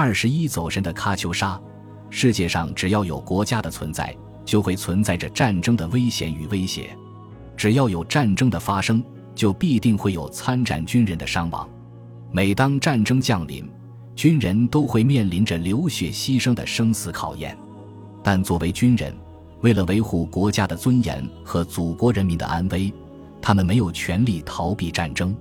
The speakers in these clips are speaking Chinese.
二十一走神的喀秋莎，世界上只要有国家的存在，就会存在着战争的危险与威胁；只要有战争的发生，就必定会有参战军人的伤亡。每当战争降临，军人都会面临着流血牺牲的生死考验。但作为军人，为了维护国家的尊严和祖国人民的安危，他们没有权利逃避战争。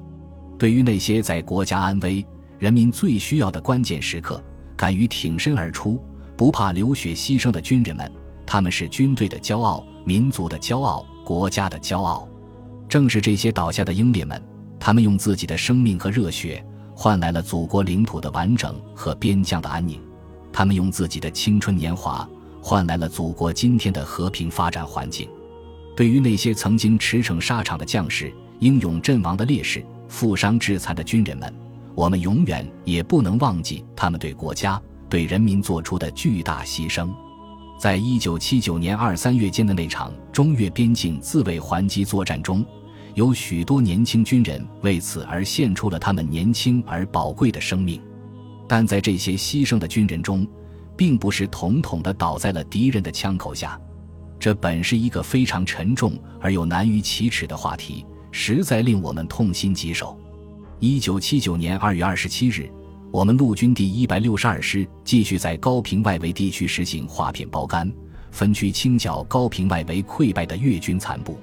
对于那些在国家安危、人民最需要的关键时刻敢于挺身而出、不怕流血牺牲的军人们，他们是军队的骄傲、民族的骄傲、国家的骄傲。正是这些倒下的英烈们，他们用自己的生命和热血换来了祖国领土的完整和边疆的安宁；他们用自己的青春年华换来了祖国今天的和平发展环境。对于那些曾经驰骋沙场的将士、英勇阵亡的烈士、负伤致残的军人们，我们永远也不能忘记他们对国家、对人民做出的巨大牺牲。在一九七九年二三月间的那场中越边境自卫还击作战中，有许多年轻军人为此而献出了他们年轻而宝贵的生命。但在这些牺牲的军人中，并不是统统的倒在了敌人的枪口下。这本是一个非常沉重而又难于启齿的话题，实在令我们痛心疾首。一九七九年二月二十七日，我们陆军第一百六十二师继续在高平外围地区实行划片包干，分区清剿高平外围溃败的越军残部。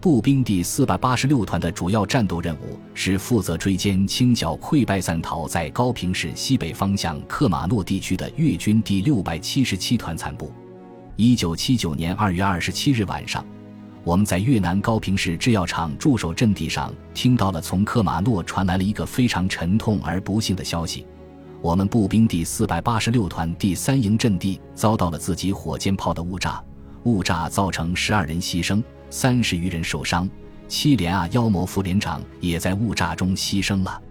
步兵第四百八十六团的主要战斗任务是负责追歼清剿溃败散逃在高平市西北方向克马诺地区的越军第六百七十七团残部。一九七九年二月二十七日晚上，我们在越南高平市制药厂驻守阵地上，听到了从克马诺传来了一个非常沉痛而不幸的消息：我们步兵第四百八十六团第三营阵地遭到了自己火箭炮的误炸，误炸造成十二人牺牲，三十余人受伤，七连啊妖魔副连长也在误炸中牺牲了。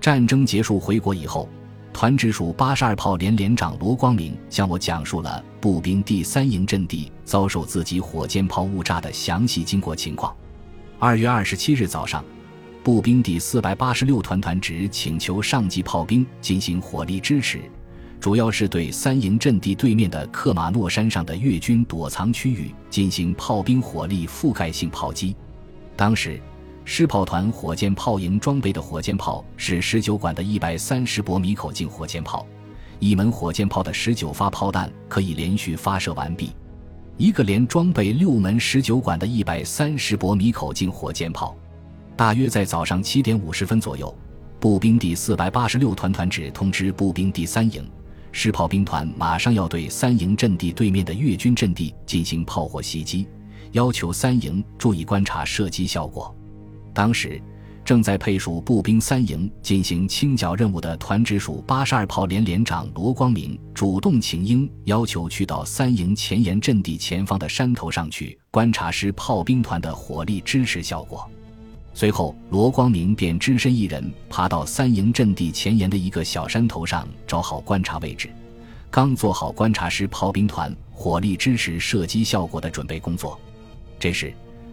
战争结束回国以后。团直属八十二炮连连长罗光明向我讲述了步兵第三营阵地遭受自己火箭炮误炸的详细经过情况。二月二十七日早上，步兵第四百八十六团团直请求上级炮兵进行火力支持，主要是对三营阵地对面的克马诺山上的越军躲藏区域进行炮兵火力覆盖性炮击。当时。师炮团火箭炮营装备的火箭炮是十九管的一百三十薄米口径火箭炮，一门火箭炮的十九发炮弹可以连续发射完毕。一个连装备六门十九管的一百三十薄米口径火箭炮。大约在早上七点五十分左右，步兵第四百八十六团团指通知步兵第三营，师炮兵团马上要对三营阵地对面的越军阵地进行炮火袭击，要求三营注意观察射击效果。当时，正在配属步兵三营进行清剿任务的团直属八十二炮连连长罗光明主动请缨，要求去到三营前沿阵地前方的山头上去观察师炮兵团的火力支持效果。随后，罗光明便只身一人爬到三营阵地前沿的一个小山头上，找好观察位置，刚做好观察师炮兵团火力支持射击效果的准备工作。这时。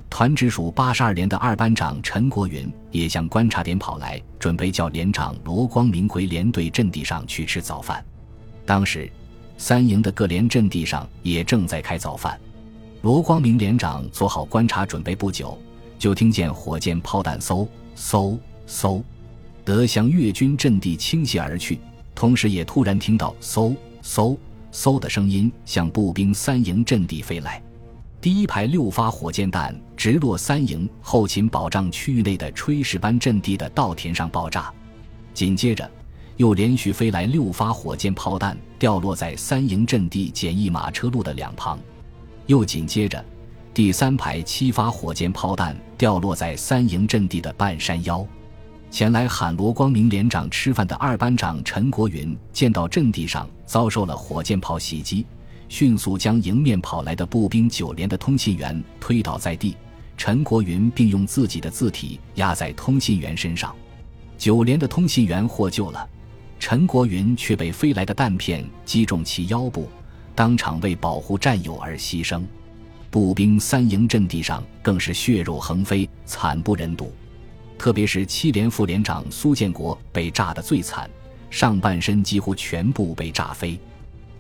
团直属八十二连的二班长陈国云也向观察点跑来，准备叫连长罗光明回连队阵地上去吃早饭。当时，三营的各连阵地上也正在开早饭。罗光明连长做好观察准备不久，就听见火箭炮弹嗖嗖嗖的向越军阵地倾泻而去，同时也突然听到嗖嗖嗖的声音向步兵三营阵地飞来。第一排六发火箭弹直落三营后勤保障区域内的炊事班阵地的稻田上爆炸，紧接着又连续飞来六发火箭炮弹，掉落在三营阵地简易马车路的两旁，又紧接着第三排七发火箭炮弹掉落在三营阵地的半山腰。前来喊罗光明连长吃饭的二班长陈国云见到阵地上遭受了火箭炮袭击。迅速将迎面跑来的步兵九连的通信员推倒在地，陈国云并用自己的字体压在通信员身上，九连的通信员获救了，陈国云却被飞来的弹片击中其腰部，当场为保护战友而牺牲。步兵三营阵地上更是血肉横飞，惨不忍睹，特别是七连副连长苏建国被炸得最惨，上半身几乎全部被炸飞。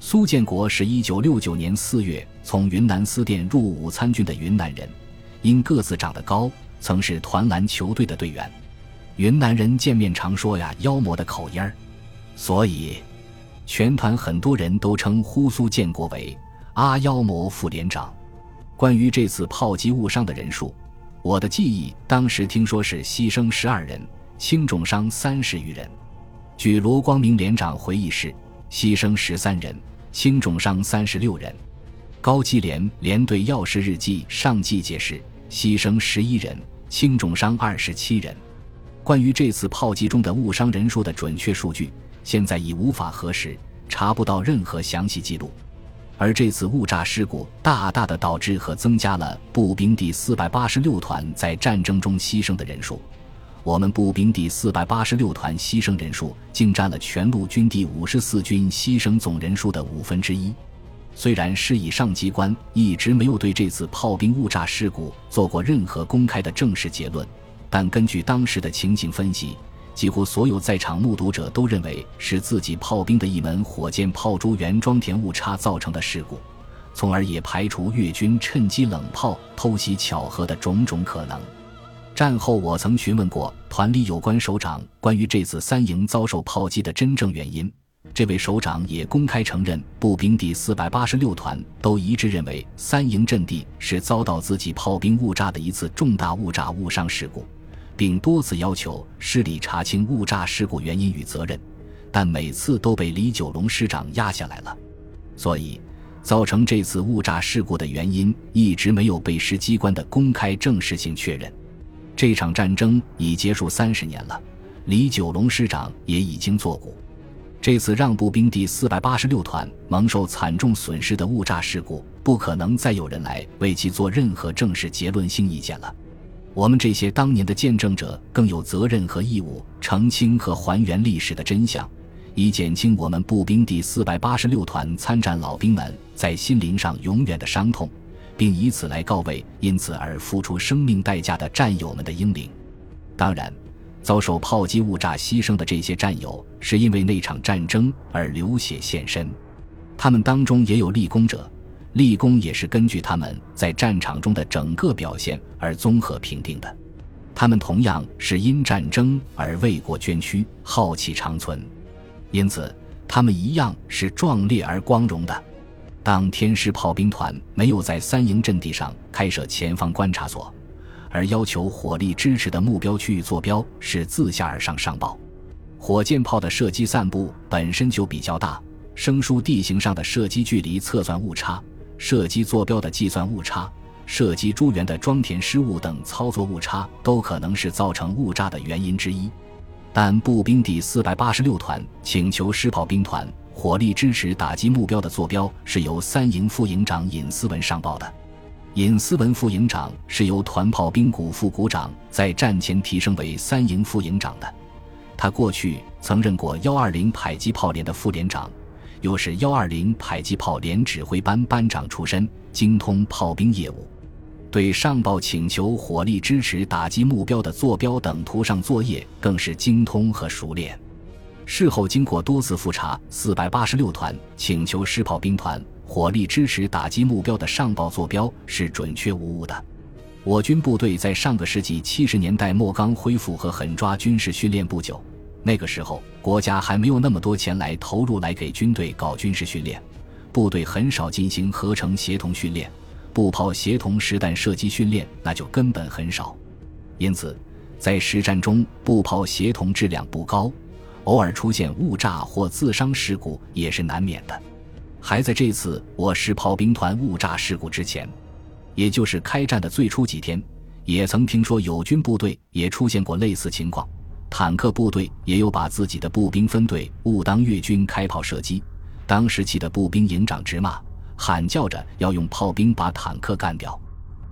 苏建国是一九六九年四月从云南思店入伍参军的云南人，因个子长得高，曾是团篮球队的队员。云南人见面常说呀“妖魔”的口音儿，所以全团很多人都称呼苏建国为“阿妖魔副连长”。关于这次炮击误伤的人数，我的记忆当时听说是牺牲十二人，轻重伤三十余人。据罗光明连长回忆是牺牲十三人，轻重伤三十六人。高基连连队要事日记上记解释牺牲十一人，轻重伤二十七人。关于这次炮击中的误伤人数的准确数据，现在已无法核实，查不到任何详细记录。而这次误炸事故大大的导致和增加了步兵第四百八十六团在战争中牺牲的人数。我们步兵第四百八十六团牺牲人数竟占了全陆军第五十四军牺牲总人数的五分之一。虽然师以上机关一直没有对这次炮兵误炸事故做过任何公开的正式结论，但根据当时的情景分析。几乎所有在场目睹者都认为是自己炮兵的一门火箭炮珠原装填误差造成的事故，从而也排除越军趁机冷炮偷袭巧合的种种可能。战后，我曾询问过团里有关首长关于这次三营遭受炮击的真正原因，这位首长也公开承认，步兵第四百八十六团都一致认为三营阵地是遭到自己炮兵误炸的一次重大误炸误伤事故。并多次要求师里查清误炸事故原因与责任，但每次都被李九龙师长压下来了。所以，造成这次误炸事故的原因一直没有被师机关的公开正式性确认。这场战争已结束三十年了，李九龙师长也已经作古。这次让步兵第四百八十六团蒙受惨重损失的误炸事故，不可能再有人来为其做任何正式结论性意见了。我们这些当年的见证者更有责任和义务澄清和还原历史的真相，以减轻我们步兵第四百八十六团参战老兵们在心灵上永远的伤痛，并以此来告慰因此而付出生命代价的战友们的英灵。当然，遭受炮击误炸牺牲的这些战友是因为那场战争而流血献身，他们当中也有立功者。立功也是根据他们在战场中的整个表现而综合评定的，他们同样是因战争而为国捐躯、浩气长存，因此他们一样是壮烈而光荣的。当天师炮兵团没有在三营阵地上开设前方观察所，而要求火力支持的目标区域坐标是自下而上上报，火箭炮的射击散布本身就比较大，生疏地形上的射击距离测算误差。射击坐标的计算误差、射击诸元的装填失误等操作误差，都可能是造成误炸的原因之一。但步兵第四百八十六团请求师炮兵团火力支持打击目标的坐标是由三营副营长尹思文上报的。尹思文副营长是由团炮兵股副股长在战前提升为三营副营长的，他过去曾任过幺二零迫击炮连的副连长。又是幺二零迫击炮连指挥班班长出身，精通炮兵业务，对上报请求火力支持打击目标的坐标等图上作业更是精通和熟练。事后经过多次复查，四百八十六团请求师炮兵团火力支持打击目标的上报坐标是准确无误的。我军部队在上个世纪七十年代末刚恢复和狠抓军事训练不久。那个时候，国家还没有那么多钱来投入来给军队搞军事训练，部队很少进行合成协同训练，步炮协同实弹射击训练那就根本很少。因此，在实战中，步炮协同质量不高，偶尔出现误炸或自伤事故也是难免的。还在这次我师炮兵团误炸事故之前，也就是开战的最初几天，也曾听说友军部队也出现过类似情况。坦克部队也有把自己的步兵分队误当越军开炮射击，当时气的步兵营长直骂，喊叫着要用炮兵把坦克干掉。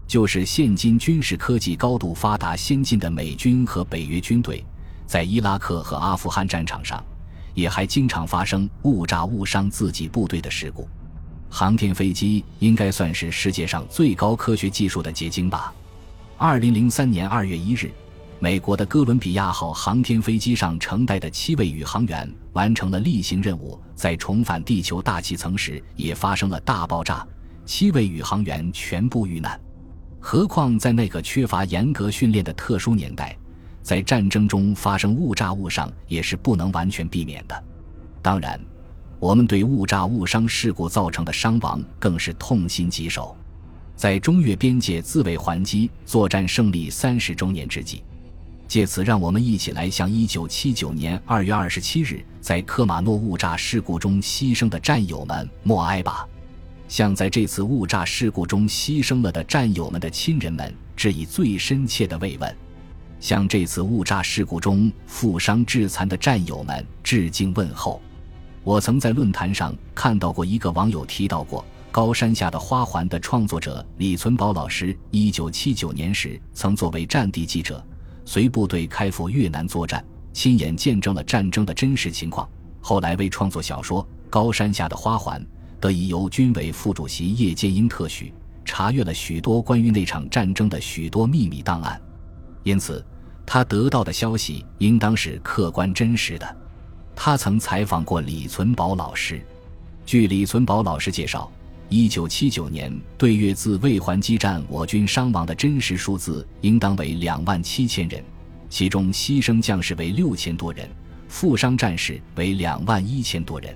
就是现今军事科技高度发达先进的美军和北约军队，在伊拉克和阿富汗战场上，也还经常发生误炸误伤自己部队的事故。航天飞机应该算是世界上最高科学技术的结晶吧。二零零三年二月一日。美国的哥伦比亚号航天飞机上承载的七位宇航员完成了例行任务，在重返地球大气层时也发生了大爆炸，七位宇航员全部遇难。何况在那个缺乏严格训练的特殊年代，在战争中发生误炸误伤也是不能完全避免的。当然，我们对误炸误伤事故造成的伤亡更是痛心疾首。在中越边界自卫还击作战胜利三十周年之际。借此，让我们一起来向一九七九年二月二十七日在科马诺误炸事故中牺牲的战友们默哀吧，向在这次误炸事故中牺牲了的战友们的亲人们致以最深切的慰问，向这次误炸事故中负伤致残的战友们致敬问候。我曾在论坛上看到过一个网友提到过《高山下的花环》的创作者李存宝老师，一九七九年时曾作为战地记者。随部队开赴越南作战，亲眼见证了战争的真实情况。后来为创作小说《高山下的花环》，得以由军委副主席叶剑英特许，查阅了许多关于那场战争的许多秘密档案。因此，他得到的消息应当是客观真实的。他曾采访过李存宝老师，据李存宝老师介绍。一九七九年对越自卫还击战，我军伤亡的真实数字应当为两万七千人，其中牺牲将士为六千多人，负伤战士为两万一千多人。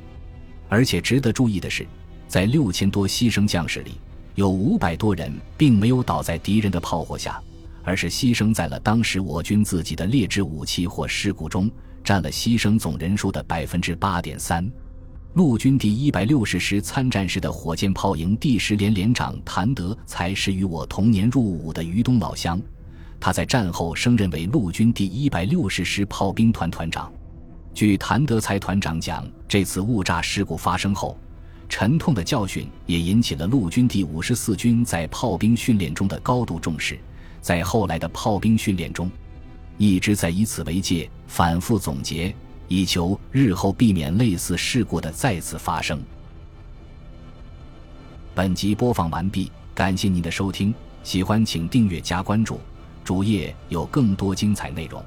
而且值得注意的是，在六千多牺牲将士里，有五百多人并没有倒在敌人的炮火下，而是牺牲在了当时我军自己的劣质武器或事故中，占了牺牲总人数的百分之八点三。陆军第一百六十师参战时的火箭炮营第十连连长谭德才是与我同年入伍的于东老乡，他在战后升任为陆军第一百六十师炮兵团团长。据谭德才团长讲，这次误炸事故发生后，沉痛的教训也引起了陆军第五十四军在炮兵训练中的高度重视，在后来的炮兵训练中，一直在以此为戒，反复总结。以求日后避免类似事故的再次发生。本集播放完毕，感谢您的收听，喜欢请订阅加关注，主页有更多精彩内容。